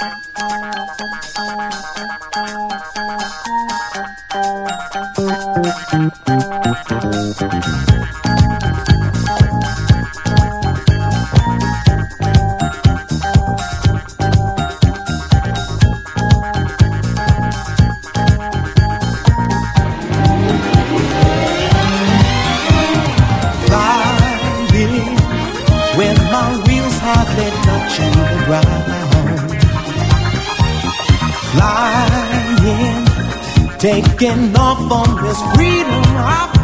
Thank you. Taking off on this freedom I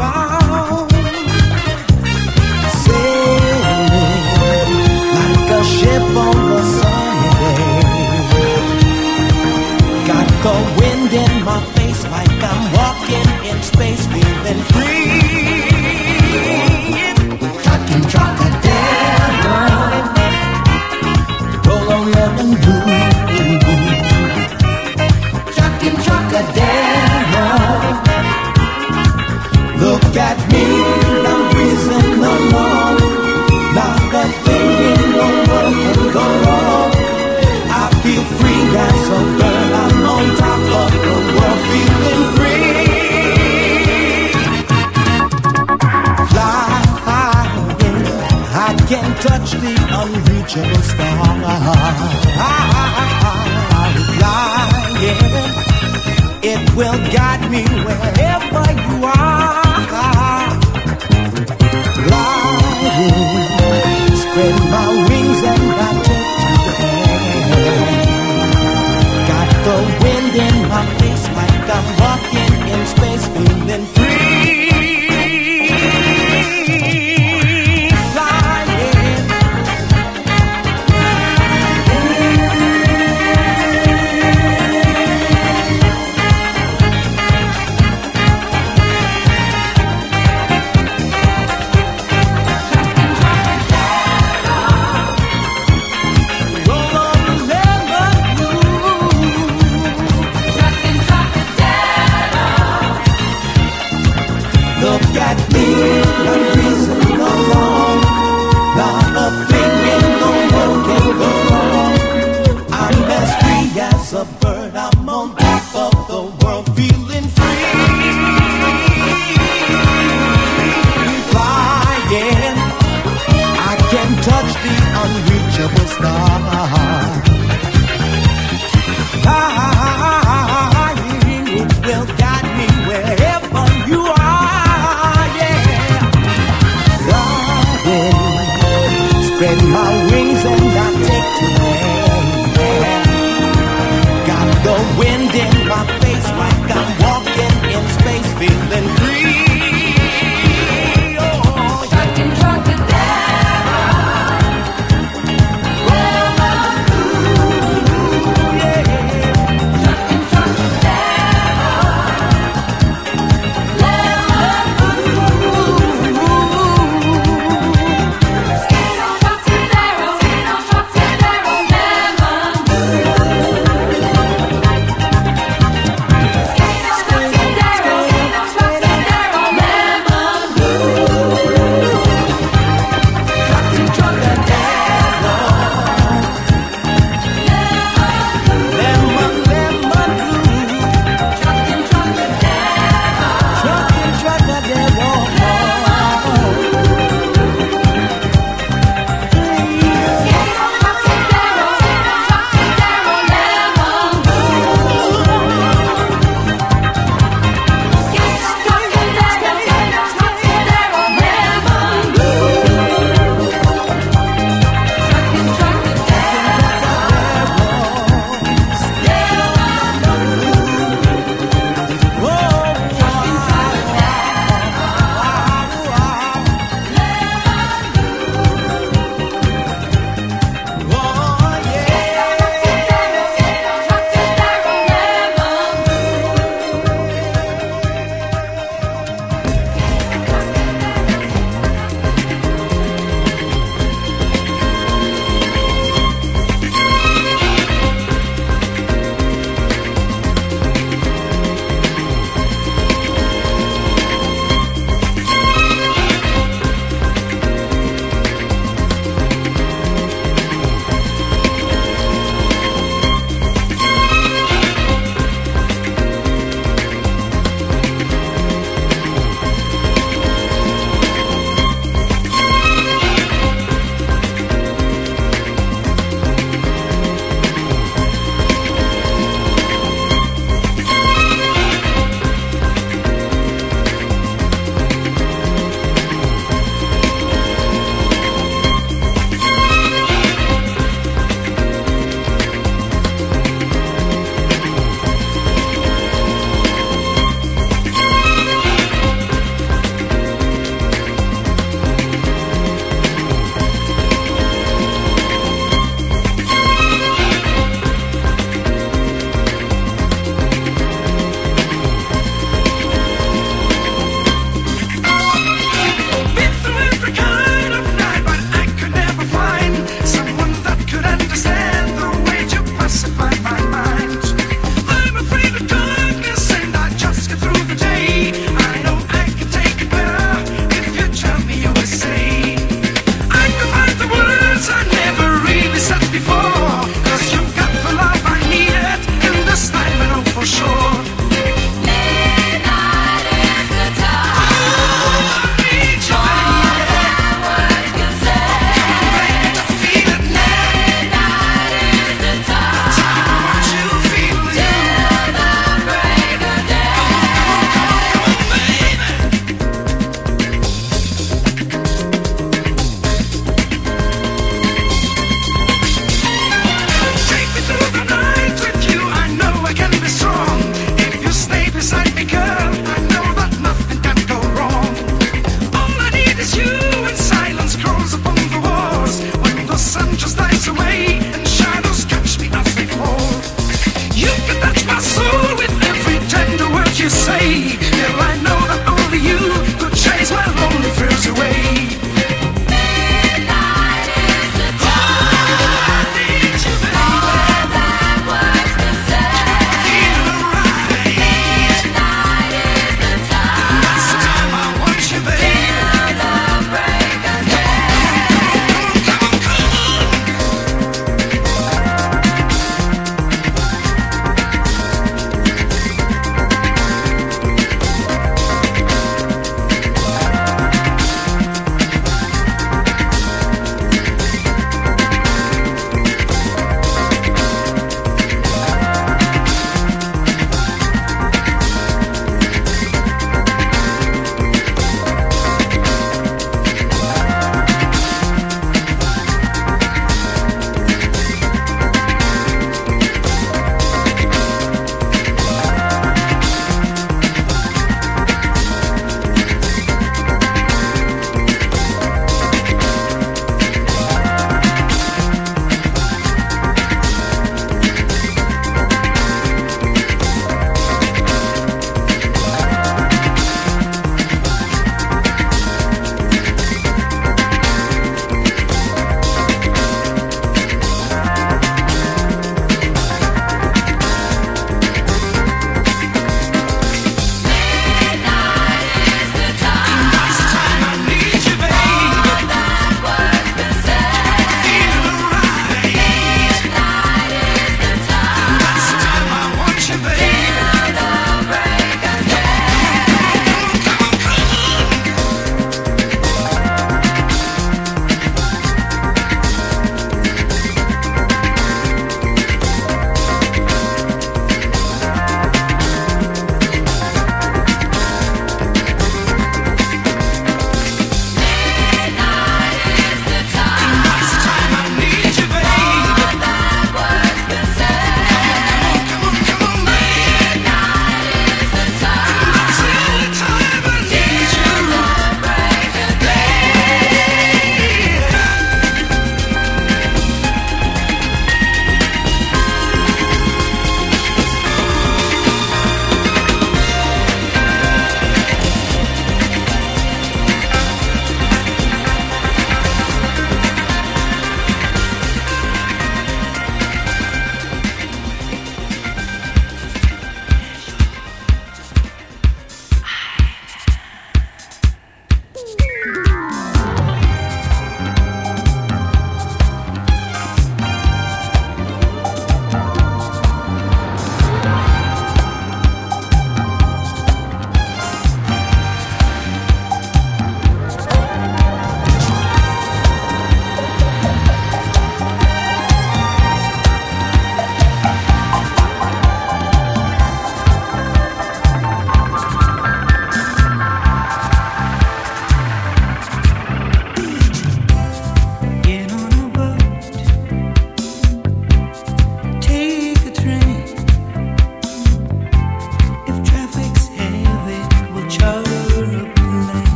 Look at me, I'm breezing along. Not a thing in the world can go wrong. I feel free as a bird. I'm on top of the world, feeling free. Flying, I can touch the unreachable star. Flying, it will guide me wherever When my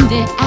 feel